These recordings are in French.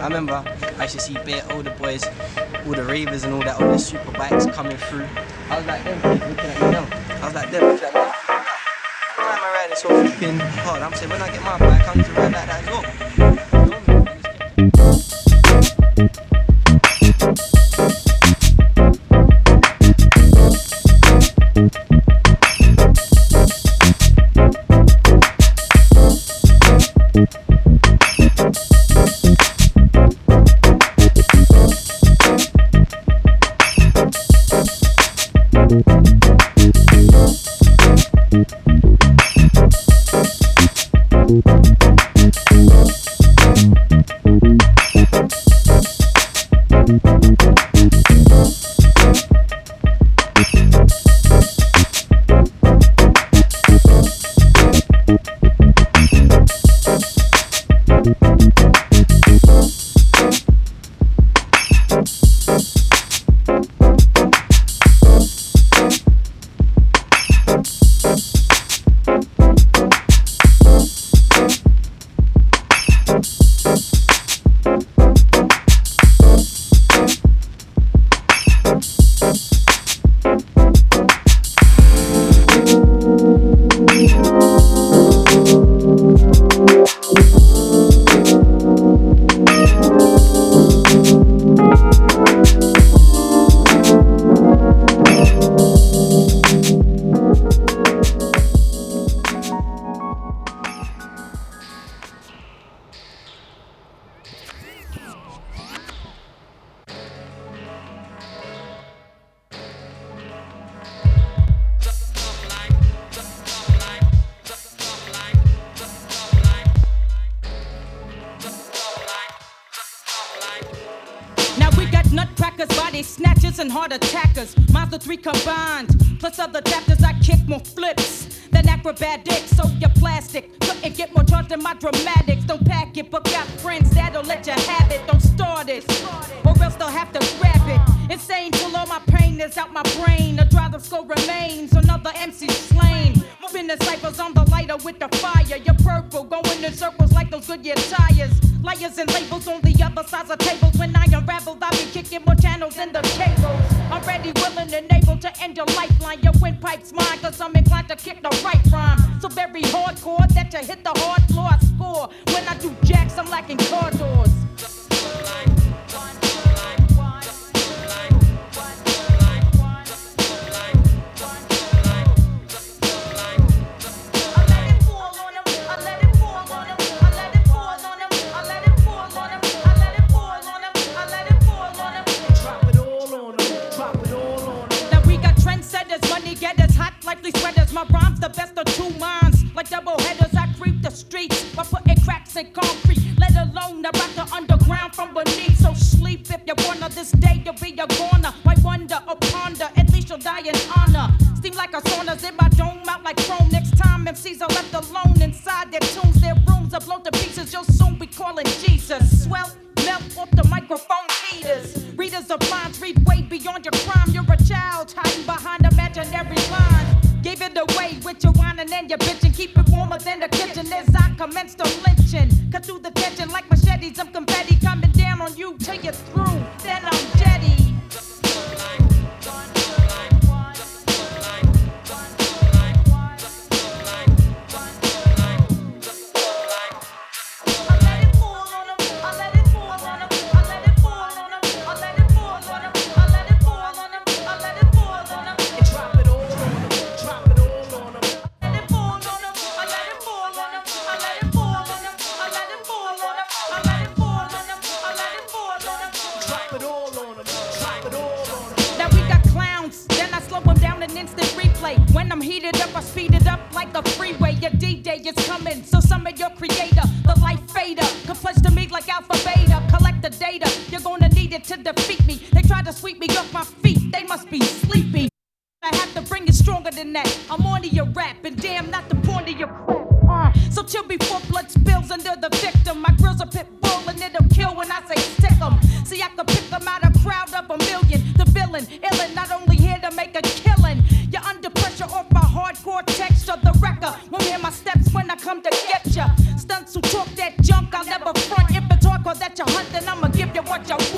I remember I used to see all older boys, all the ravers and all that other super bikes coming through. I was like them looking at me now. I was like them looking at me now. Why am I riding so freaking hard? I'm saying when I get my bike, I'm going to ride like that as well. You're under pressure off my hardcore texture. The record. won't hear my steps when I come to get ya. Stunts who talk that junk, I'll never front. If it's hardcore that you hunt, then I'ma give you what you want.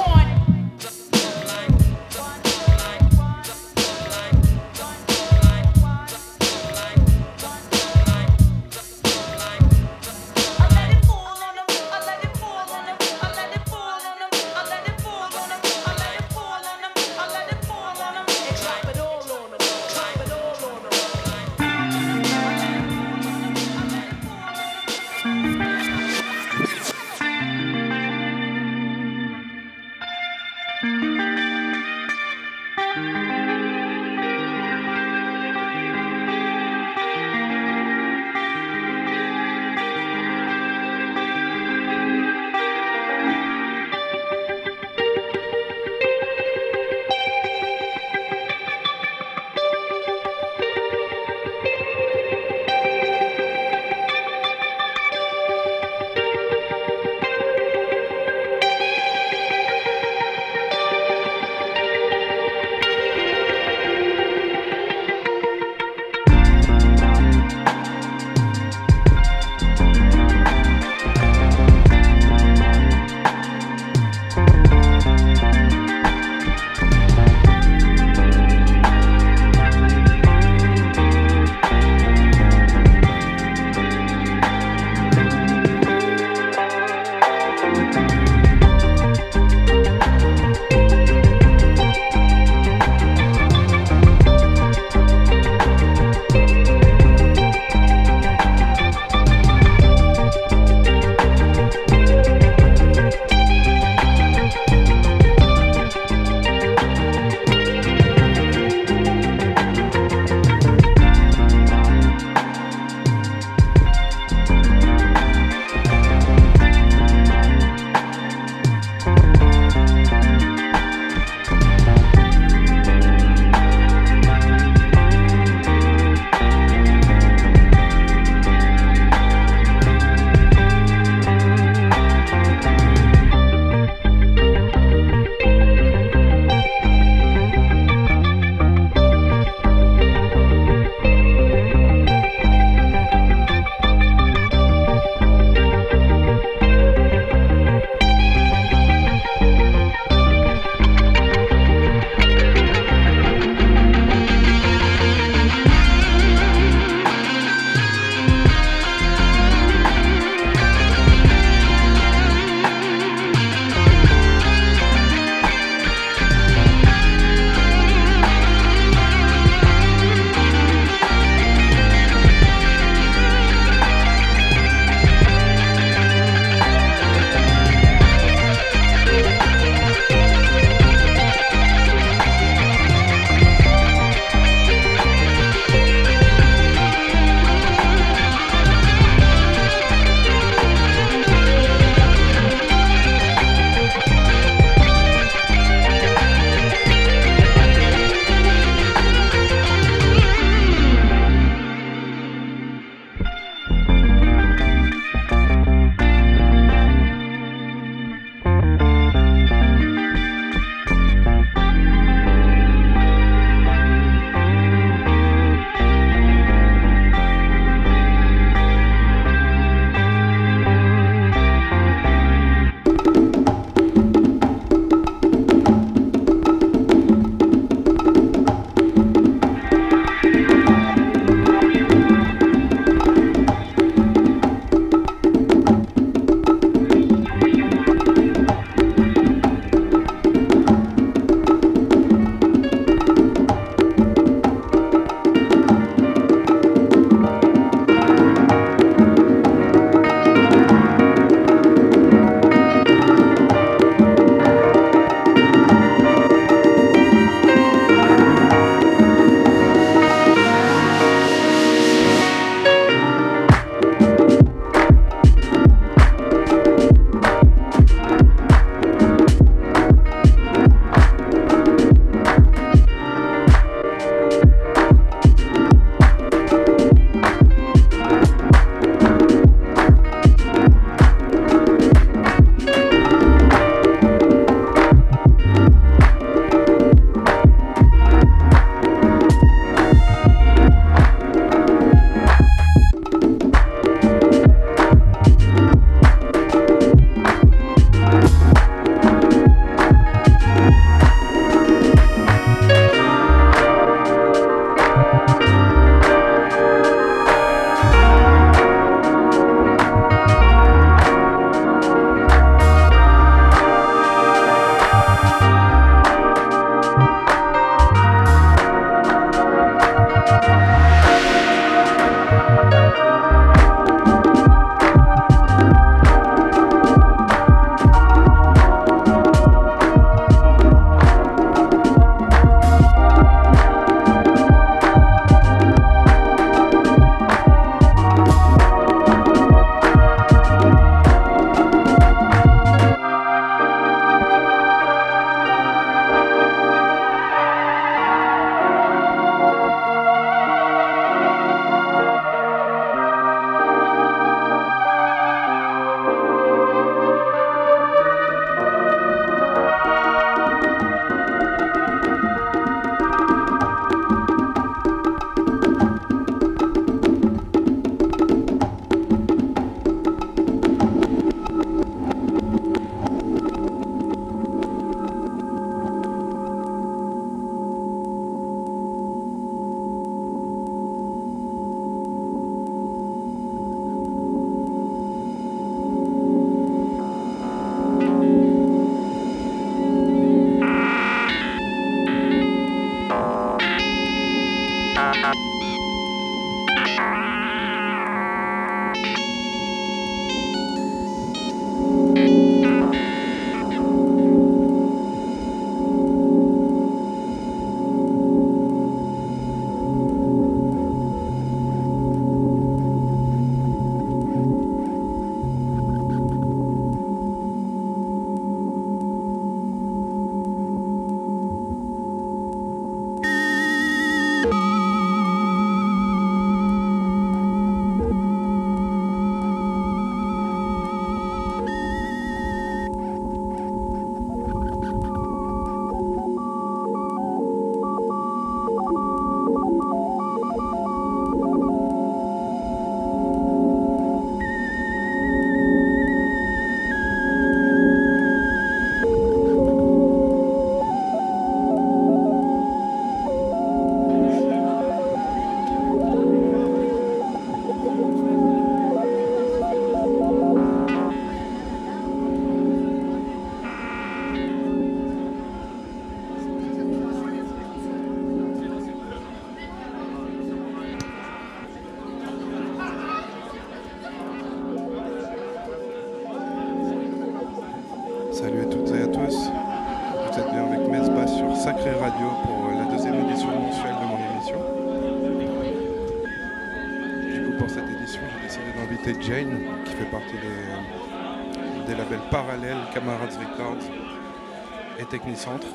Technicentre.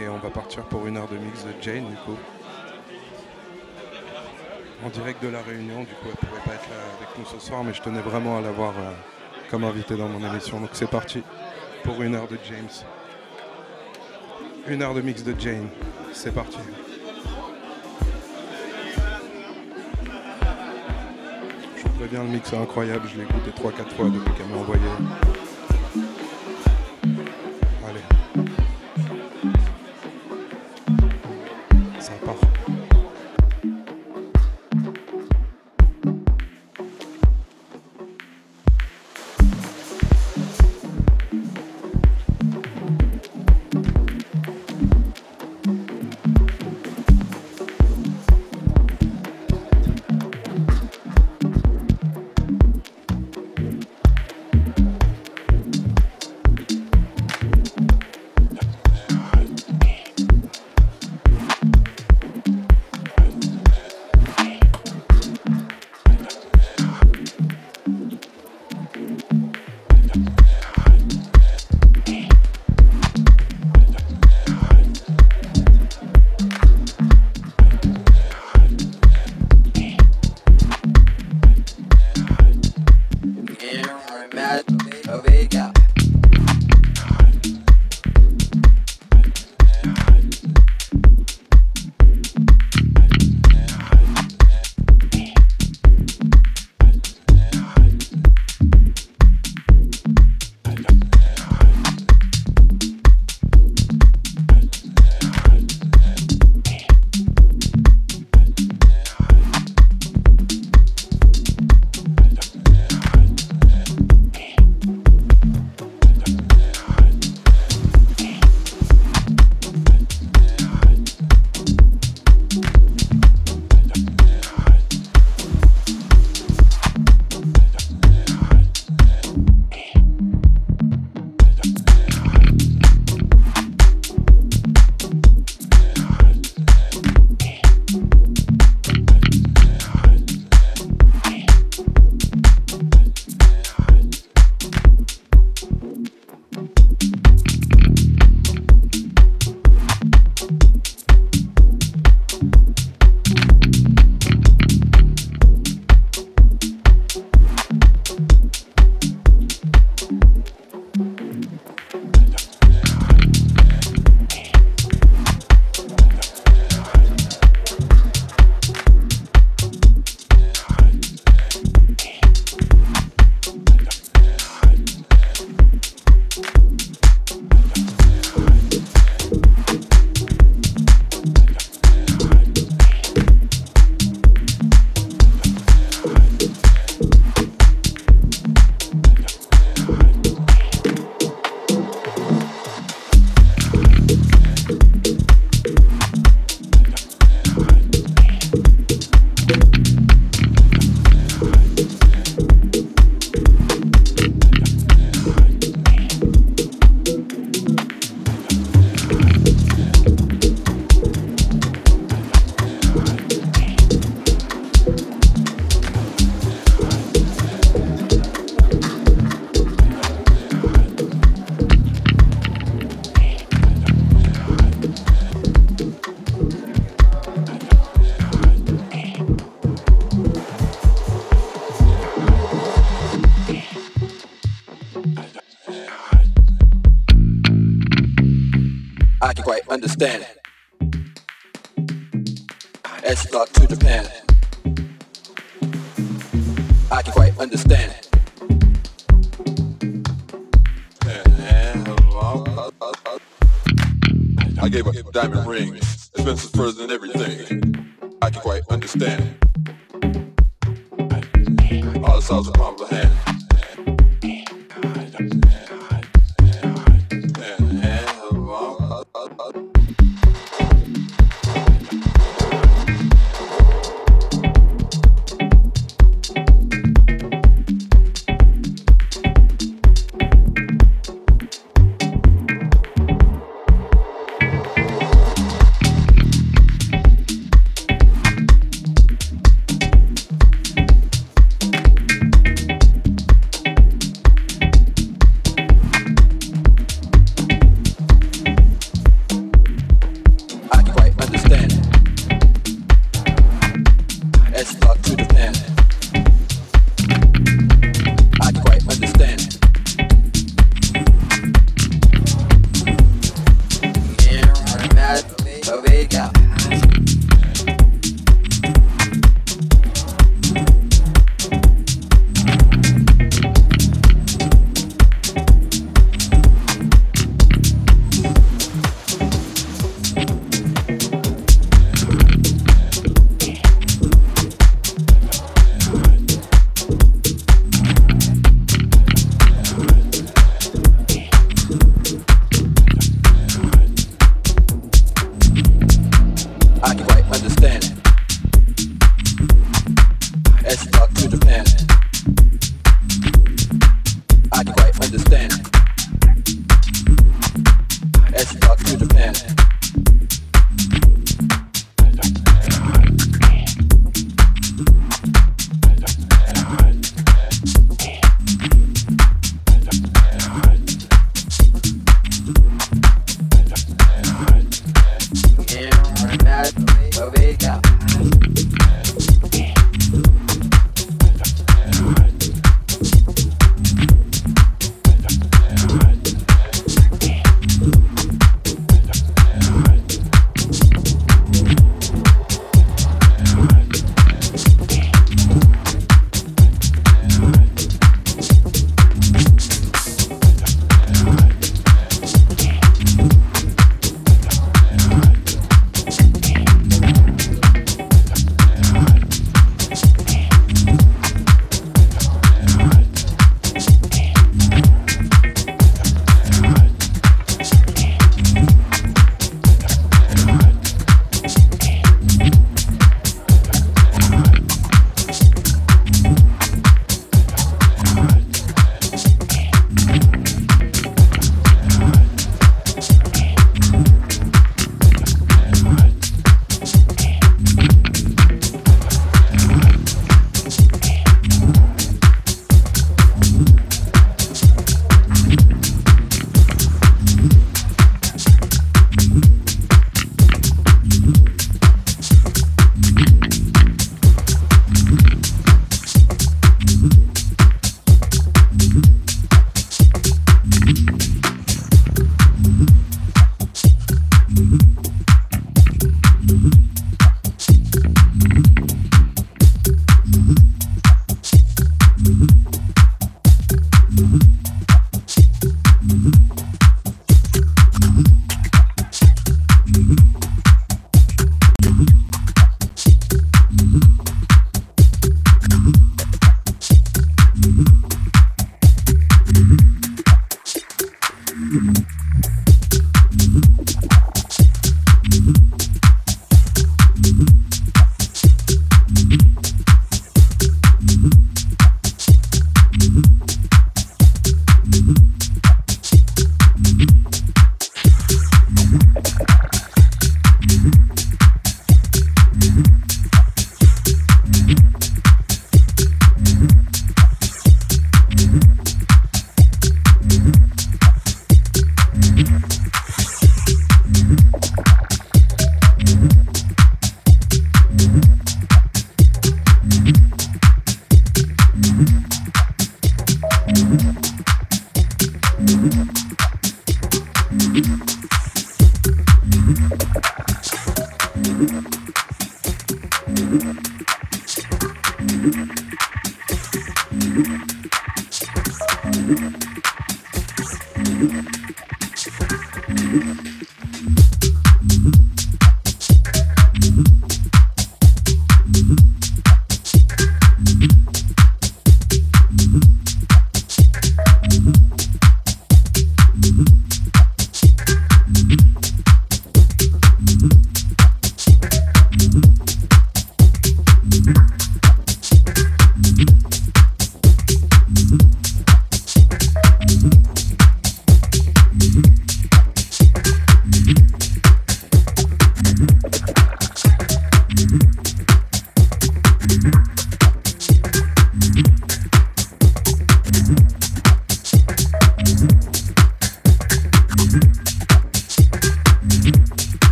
Et on va partir pour une heure de mix de Jane, du coup. En direct de la Réunion, du coup, elle ne pouvait pas être là avec nous ce soir, mais je tenais vraiment à l'avoir euh, comme invité dans mon émission. Donc c'est parti pour une heure de James. Une heure de mix de Jane. C'est parti. Je vous préviens, le mix est incroyable. Je l'ai écouté 3-4 fois depuis qu'elle m'a envoyé. Understand.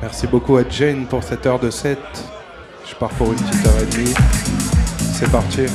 Merci beaucoup à Jane pour cette heure de set. Je pars pour une petite heure et demie. C'est parti.